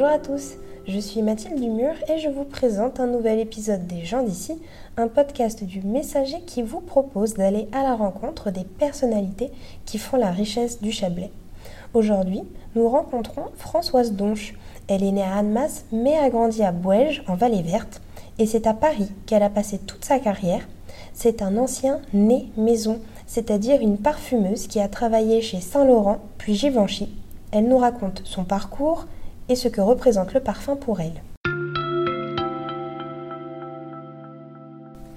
Bonjour à tous, je suis Mathilde Dumur et je vous présente un nouvel épisode des gens d'ici, un podcast du Messager qui vous propose d'aller à la rencontre des personnalités qui font la richesse du Chablais. Aujourd'hui, nous rencontrons Françoise Donche. Elle est née à Annemasse mais a grandi à Bouège en Vallée Verte et c'est à Paris qu'elle a passé toute sa carrière. C'est un ancien né maison, c'est-à-dire une parfumeuse qui a travaillé chez Saint-Laurent puis Givenchy. Elle nous raconte son parcours, et ce que représente le parfum pour elle.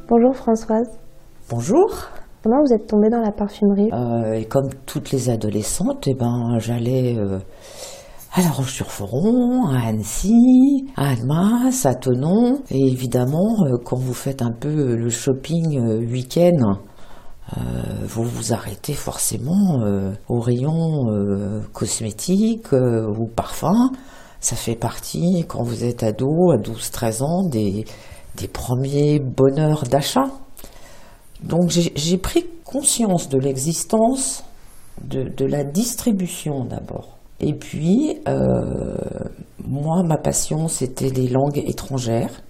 Bonjour Françoise. Bonjour. Comment vous êtes tombée dans la parfumerie? Euh, Et comme toutes les adolescentes, eh ben, j'allais euh, à La Roche-sur-Foron, à Annecy, à Annemasse, à Tonon. Et évidemment, euh, quand vous faites un peu le shopping week-end, vous vous arrêtez forcément au rayon cosmétique ou parfum ça fait partie, quand vous êtes ado, à 12-13 ans, des, des premiers bonheurs d'achat. Donc j'ai pris conscience de l'existence de, la distribution d'abord. Et puis, euh, moi, ma passion, c'était les langues étrangères.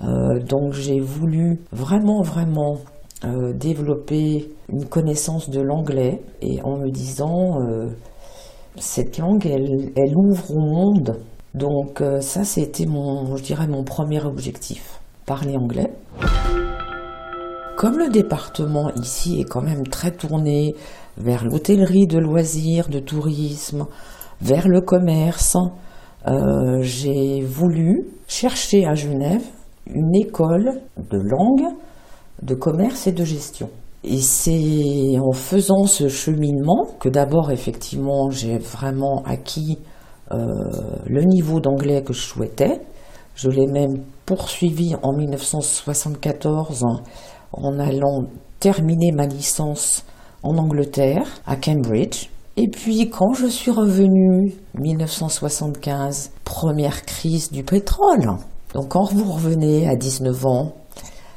Euh, donc j'ai voulu vraiment, vraiment euh, développer une connaissance de l'anglais et en me disant cette langue, elle, ouvre au monde. Donc euh, ça, c'était mon, premier objectif, parler anglais. Comme le département ici est quand même très tourné vers l'hôtellerie de loisirs, de tourisme, vers le commerce, euh, j'ai voulu chercher à Genève une école de langue, de commerce et de gestion. Et c'est en faisant ce cheminement que d'abord, effectivement, j'ai vraiment acquis euh, le niveau d'anglais que je souhaitais. Je l'ai même poursuivi en 1974 en allant terminer ma licence en Angleterre, à Cambridge. Et puis quand je suis revenue, 1975, première crise du pétrole. Donc quand vous revenez à 19 ans,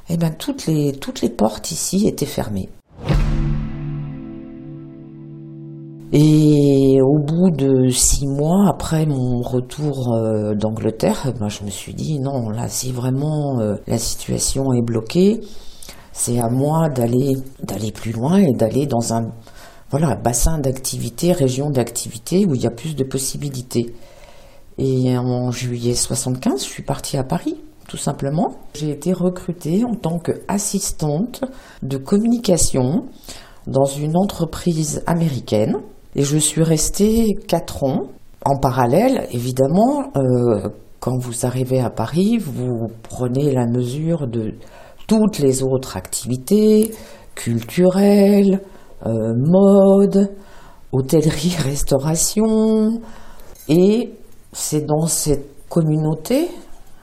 eh bien, toutes les, toutes les portes ici étaient fermées. Et au bout de six mois après mon retour euh, d'Angleterre, eh ben, je me suis dit non, là, si vraiment euh, la situation est bloquée, c'est à moi d'aller plus loin et d'aller dans un voilà bassin d'activité, région d'activité où il y a plus de possibilités. Et en juillet 75, je suis partie à Paris tout simplement. J'ai été recrutée en tant qu'assistante de communication dans une entreprise américaine et je suis restée quatre ans. En parallèle, évidemment, euh, quand vous arrivez à Paris, vous prenez la mesure de toutes les autres activités culturelles, euh, mode, hôtellerie, restauration. Et c'est dans cette communauté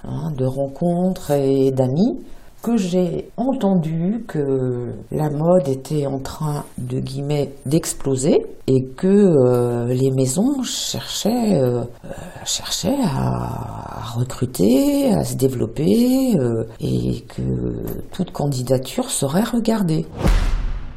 Hein, de rencontres et d'amis, que j'ai entendu que la mode était en train de guillemets d'exploser et que euh, les maisons cherchaient, euh, cherchaient à, recruter, à se développer euh, et que toute candidature serait regardée.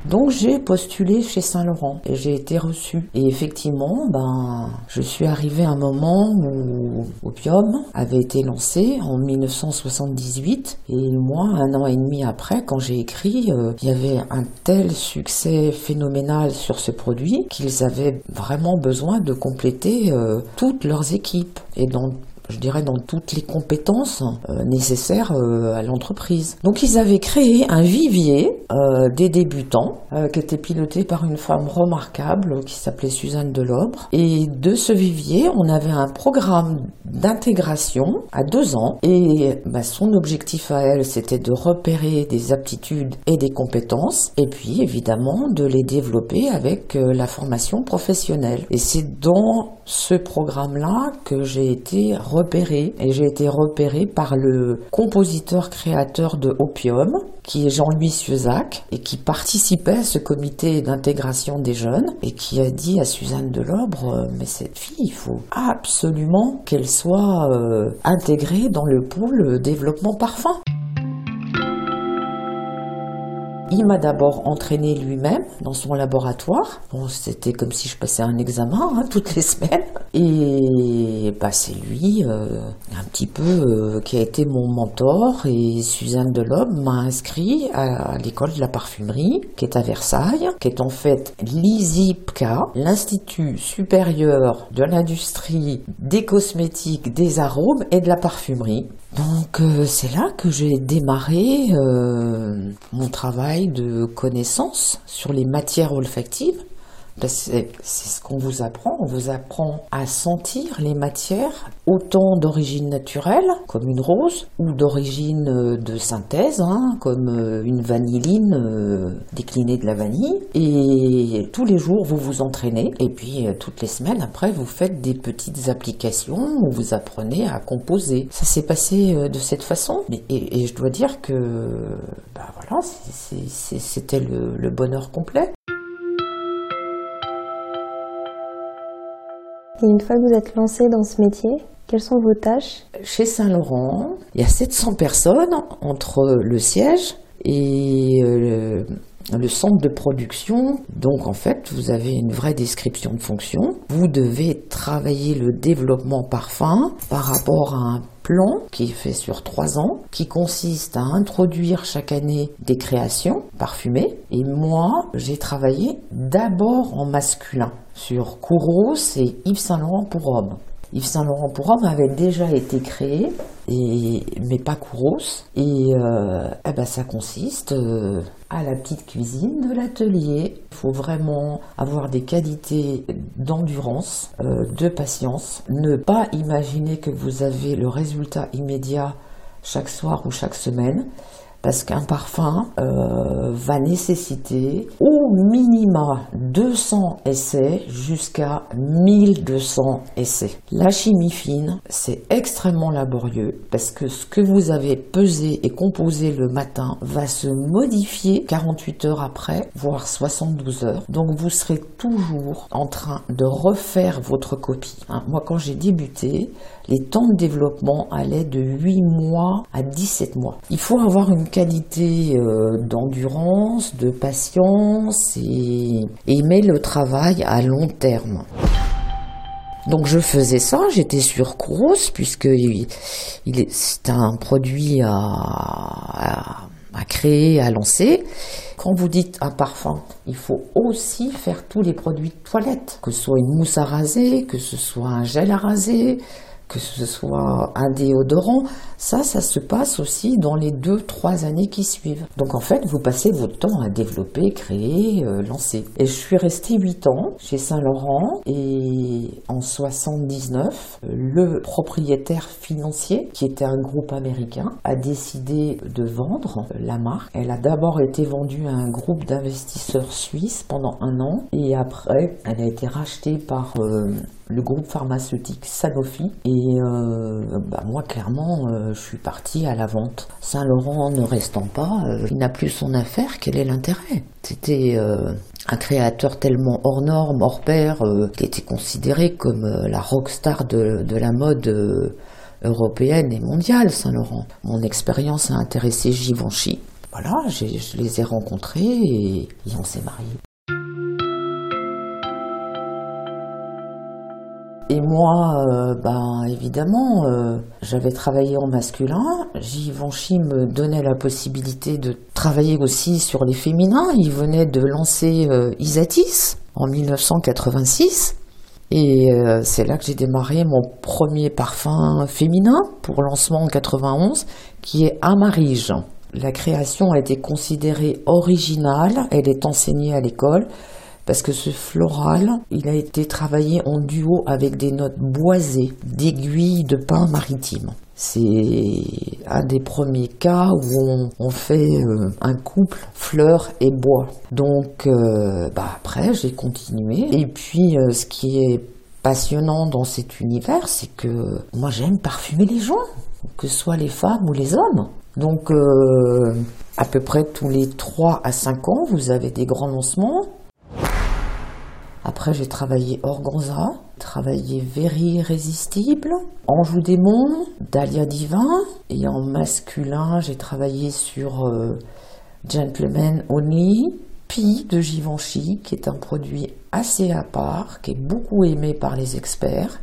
Donc j'ai postulé chez Saint-Laurent et j'ai été reçue. Et effectivement, ben, je suis arrivée à un moment où Opium avait été lancé en 1978 et moi, un an et demi après, quand j'ai écrit, euh, il y avait un tel succès phénoménal sur ce produit qu'ils avaient vraiment besoin de compléter euh, toutes leurs équipes. Et dans je dirais, dans toutes les compétences euh, nécessaires euh, à l'entreprise. Donc ils avaient créé un vivier euh, des débutants qui était piloté par une femme remarquable qui s'appelait Suzanne Delobre. Et de ce vivier, on avait un programme d'intégration à deux ans. Et bah, son objectif à elle, c'était de repérer des aptitudes et des compétences. Et puis évidemment de les développer avec la formation professionnelle. Et c'est dans ce programme-là que j'ai été et j'ai été repéré par le compositeur créateur de Opium qui est Jean-Louis Suezac et qui participait à ce comité d'intégration des jeunes et qui a dit à Suzanne Delobre euh, mais cette fille il faut absolument qu'elle soit euh, intégrée dans le pôle développement parfum. Il m'a d'abord entraîné lui-même dans son laboratoire. Bon, c'était comme si je passais un examen hein, toutes les semaines. Et bah, c'est lui, euh, un petit peu, euh, qui a été mon mentor. Et Suzanne Delobe m'a inscrit à, l'école de la parfumerie, qui est à Versailles, qui est en fait l'ISIPCA, l'Institut supérieur de l'industrie des cosmétiques, des arômes et de la parfumerie. Donc euh, c'est là que j'ai démarré euh, mon travail de connaissance sur les matières olfactives c'est ce qu'on vous apprend. On vous apprend à sentir les matières, autant d'origine naturelle, comme une rose, ou d'origine euh, de synthèse, hein, comme euh, une vanilline euh, déclinée de la vanille. Et tous les jours, vous vous entraînez. Et puis, toutes les semaines, après, vous faites des petites applications où vous apprenez à composer. Ça s'est passé de cette façon. Et, je dois dire que, bah voilà, c'était le bonheur complet. Et une fois que vous êtes lancé dans ce métier, quelles sont vos tâches? Chez Saint-Laurent, il y a 700 personnes entre le siège et euh, le, centre de production. Donc en fait, vous avez une vraie description de fonction. Vous devez travailler le développement parfum par rapport à un plan qui est fait sur trois ans, qui consiste à introduire chaque année des créations parfumées. Et moi, j'ai travaillé d'abord en masculin sur Kouros et Yves Saint Laurent pour hommes. Yves Saint Laurent pour hommes avait déjà été créé, mais pas Kouros. Et euh, eh ben, ça consiste euh, à la petite cuisine de l'atelier. Il faut vraiment avoir des qualités d'endurance, euh, de patience. Ne pas imaginer que vous avez le résultat immédiat chaque soir ou chaque semaine parce qu'un parfum va nécessiter au minima 200 essais jusqu'à 1200 essais. La chimie fine, c'est extrêmement laborieux parce que ce que vous avez pesé et composé le matin va se modifier 48 heures après, voire 72 heures. Donc vous serez toujours en train de refaire votre copie. Hein, moi quand j'ai débuté, les temps de développement allaient de 8 mois à 17 mois. Il faut avoir une qualité euh, d'endurance, de patience et le travail à long terme. Donc je faisais ça, j'étais sur Kouros puisque il, c'est un produit à, créer, à lancer. Quand vous dites un parfum, il faut aussi faire tous les produits de toilette, que ce soit une mousse à raser, que ce soit un gel à raser, que ce soit un déodorant, ça, ça se passe aussi dans les deux, trois années qui suivent. Donc en fait, vous passez votre temps à développer, créer, euh, lancer. Et je suis restée huit ans chez Saint-Laurent et en 79, le propriétaire financier, qui était un groupe américain, a décidé de vendre la marque. Elle a d'abord été vendue à un groupe d'investisseurs suisses pendant un an et après, elle a été rachetée par euh, le groupe pharmaceutique Sanofi. Et euh, bah, moi, clairement, euh, je suis partie à la vente. Saint-Laurent ne restant pas, euh, il n'a plus son affaire, quel est l'intérêt? C'était un créateur tellement hors norme, hors pair, qui était considéré comme la rockstar de, de la mode européenne et mondiale, Saint-Laurent. Mon expérience a intéressé Givenchy. Voilà, je les ai rencontrés et, et on s'est mariés. Et moi, euh, ben évidemment, euh, j'avais travaillé en masculin. Givenchy me donnait la possibilité de travailler aussi sur les féminins. Il venait de lancer euh, Isatis en 1986. Et c'est là que j'ai démarré mon premier parfum féminin pour lancement en 91, qui est Amarige. La création a été considérée originale, elle est enseignée à l'école parce que ce floral, il a été travaillé en duo avec des notes boisées d'aiguilles de pin maritime. C'est un des premiers cas où on, fait euh, un couple fleurs et bois. Donc euh, bah après j'ai continué et puis euh, ce qui est passionnant dans cet univers, c'est que moi j'aime parfumer les gens, que ce soit les femmes ou les hommes. Donc à peu près tous les 3 à 5 ans, vous avez des grands lancements j'ai travaillé Organza, travaillé Very Irrésistible, Anjou Démon, Dahlia Divin. Et en masculin, j'ai travaillé sur euh, Gentleman Only, Pi de Givenchy, qui est un produit assez à part, qui est beaucoup aimé par les experts.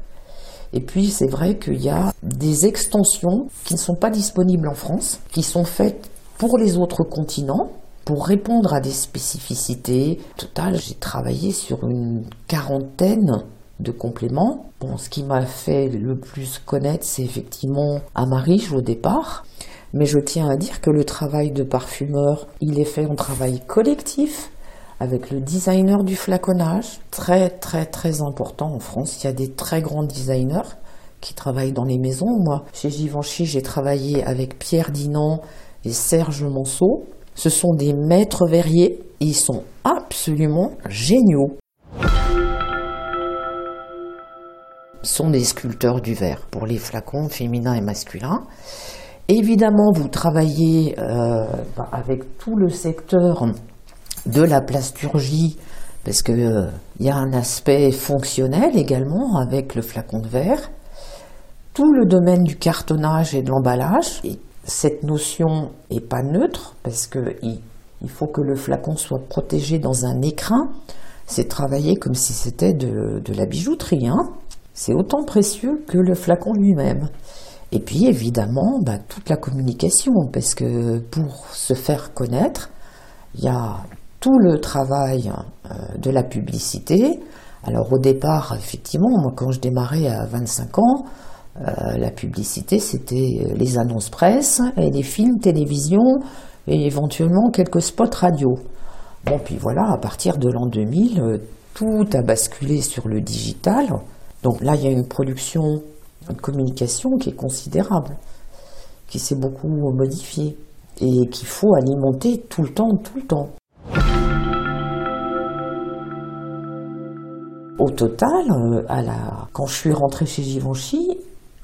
Et puis c'est vrai qu'il y a des extensions qui ne sont pas disponibles en France, qui sont faites pour les autres continents, pour répondre à des spécificités. Total, j'ai travaillé sur une quarantaine de compléments. Bon, ce qui m'a fait le plus connaître, c'est effectivement Amariche au départ. Mais je tiens à dire que le travail de parfumeur, il est fait en travail collectif avec le designer du flaconnage. Très, très, très important en France. Il y a des très grands designers qui travaillent dans les maisons. Moi, chez Givenchy, j'ai travaillé avec Pierre Dinan et Serge Monceau. Ce sont des maîtres verriers et ils sont absolument géniaux. sont des sculpteurs du verre pour les flacons féminins et masculins. Évidemment, vous travaillez euh, bah, avec tout le secteur de la plasturgie, parce qu'il euh, y a un aspect fonctionnel également avec le flacon de verre. Tout le domaine du cartonnage et de l'emballage. Cette notion n'est pas neutre, parce qu'il il faut que le flacon soit protégé dans un écrin. C'est travailler comme si c'était de, la bijouterie. Hein. C'est autant précieux que le flacon lui-même. Et puis évidemment, bah, toute la communication, parce que pour se faire connaître, il y a tout le travail euh, de la publicité. Alors au départ, effectivement, moi quand je démarrais à 25 ans, euh, la publicité c'était euh, les annonces presse et les films télévision et éventuellement quelques spots radio. Bon puis voilà, à partir de l'an 2000, tout a basculé sur le digital. Donc là, il y a une production de communication qui est considérable, qui s'est beaucoup modifiée et qu'il faut alimenter tout le temps, tout le temps. Au total, euh, à quand je suis rentrée chez Givenchy,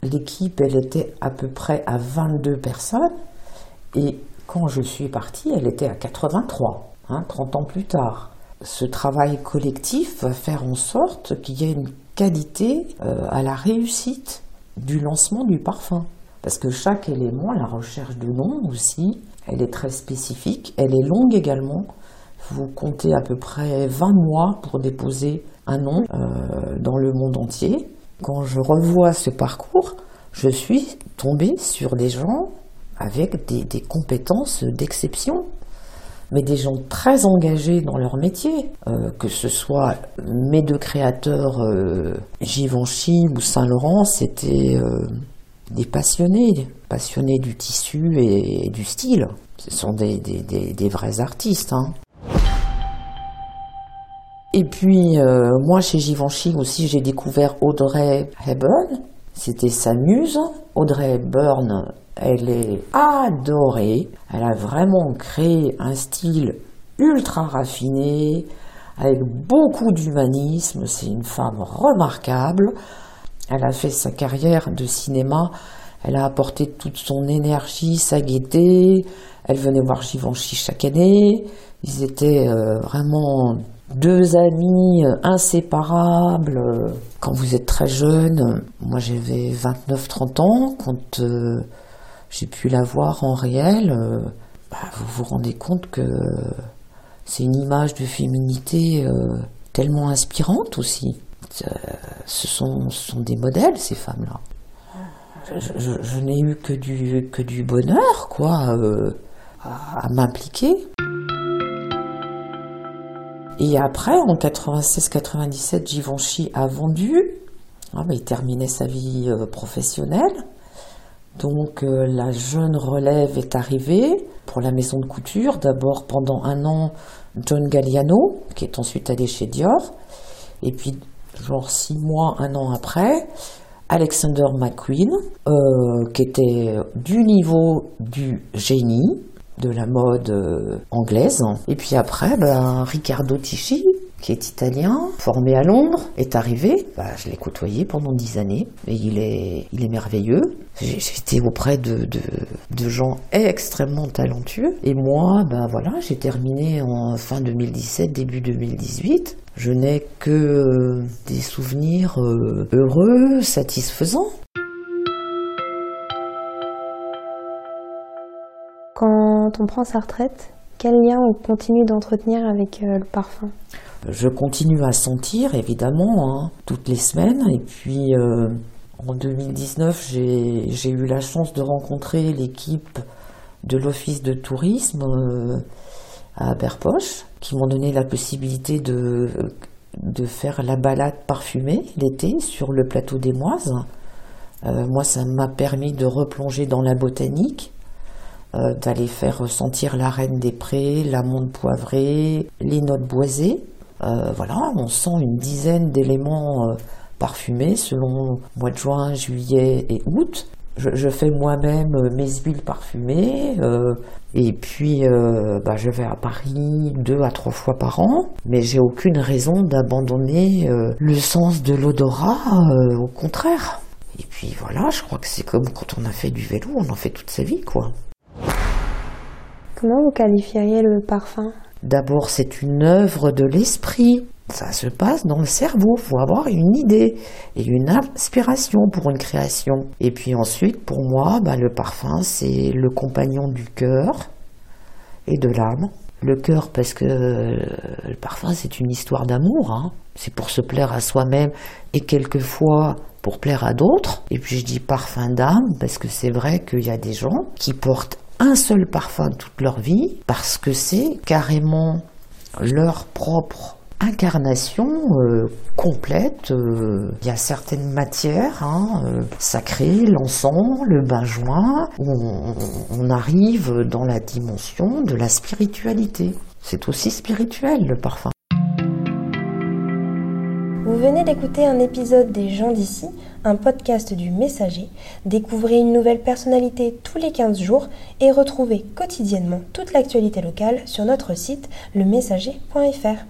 l'équipe, elle était à peu près à 22 personnes. Et quand je suis partie, elle était à 83, 30 hein, ans plus tard. Ce travail collectif va faire en sorte qu'il y ait une qualité euh, à la réussite du lancement du parfum. Parce que chaque élément, la recherche de nom aussi, elle est très spécifique, elle est longue également. Vous comptez à peu près 20 mois pour déposer un nom euh, dans le monde entier. Quand je revois ce parcours, je suis tombée sur des gens avec des compétences d'exception mais des gens très engagés dans leur métier, euh, que ce soit mes deux créateurs, euh, Givenchy ou Saint-Laurent, c'était euh, des passionnés, passionnés du tissu et, du style. Ce sont des, des, vrais artistes. Hein. Et puis, moi, chez Givenchy aussi, j'ai découvert Audrey Hepburn. C'était sa muse. Audrey Hepburn, elle est adorée. Elle a vraiment créé un style ultra raffiné, avec beaucoup d'humanisme. C'est une femme remarquable. Elle a fait sa carrière de cinéma. Elle a apporté toute son énergie, sa gaieté. Elle venait voir Givenchy chaque année. Ils étaient euh, vraiment deux amis euh, inséparables. Quand vous êtes très jeune, moi j'avais 29-30 ans, quand euh, j'ai pu la voir en réel, euh, bah, vous vous rendez compte que c'est une image de féminité euh, tellement inspirante aussi. Euh, ce, sont, des modèles, ces femmes-là. Je, n'ai eu que du, que du bonheur, quoi, à, m'impliquer. Et après, en 96-97, Givenchy a vendu. Ah, il terminait sa vie professionnelle. Donc euh, la jeune relève est arrivée pour la maison de couture. D'abord pendant un an John Galliano, qui est ensuite allé chez Dior. Et puis genre six mois, un an après, Alexander McQueen, euh, qui était du niveau du génie de la mode euh, anglaise. Et puis après, ben, Riccardo Tisci, qui est italien, formé à Londres, est arrivé. Bah, je l'ai côtoyé pendant dix années et il est, il est merveilleux. J'étais auprès de, de, gens extrêmement talentueux. Et moi, ben voilà, j'ai terminé en fin 2017, début 2018. Je n'ai que euh, des souvenirs euh, heureux, satisfaisants. Quand on prend sa retraite, Quel lien on continue d'entretenir avec le parfum? Je continue à sentir, évidemment, hein, toutes les semaines. Et puis, en 2019, j'ai eu la chance de rencontrer l'équipe de l'Office de tourisme à Berpoche, qui m'ont donné la possibilité de, faire la balade parfumée l'été sur le plateau des Moises. Euh, moi, ça m'a permis de replonger dans la botanique, euh, d'aller faire ressentir la reine des prés, la monde poivrée, les notes boisées. Euh, voilà, on sent une dizaine d'éléments parfumés selon mois de juin, juillet et août. Je, fais moi-même mes huiles parfumées euh, et puis euh, bah, je vais à Paris deux à trois fois par an, mais j'ai aucune raison d'abandonner euh, le sens de l'odorat, au contraire. Et puis voilà, je crois que c'est comme quand on a fait du vélo, on en fait toute sa vie, quoi. Comment vous qualifieriez le parfum? D'abord, c'est une œuvre de l'esprit. Ça se passe dans le cerveau, faut avoir une idée et une inspiration pour une création. Et puis ensuite, pour moi, bah, le parfum, c'est le compagnon du cœur et de l'âme. Le cœur, parce que le parfum, c'est une histoire d'amour. Hein. C'est pour se plaire à soi-même et quelquefois pour plaire à d'autres. Et puis je dis parfum d'âme parce que c'est vrai qu'il y a des gens qui portent un seul parfum toute leur vie parce que c'est carrément leur propre incarnation euh, complète. Euh, il y a certaines matières hein, euh, sacrées, l'encens, le benjoin, où on, arrive dans la dimension de la spiritualité. C'est aussi spirituel le parfum. Vous venez d'écouter un épisode des gens d'ici, un podcast du Messager. Découvrez une nouvelle personnalité tous les 15 jours et retrouvez quotidiennement toute l'actualité locale sur notre site lemessager.fr.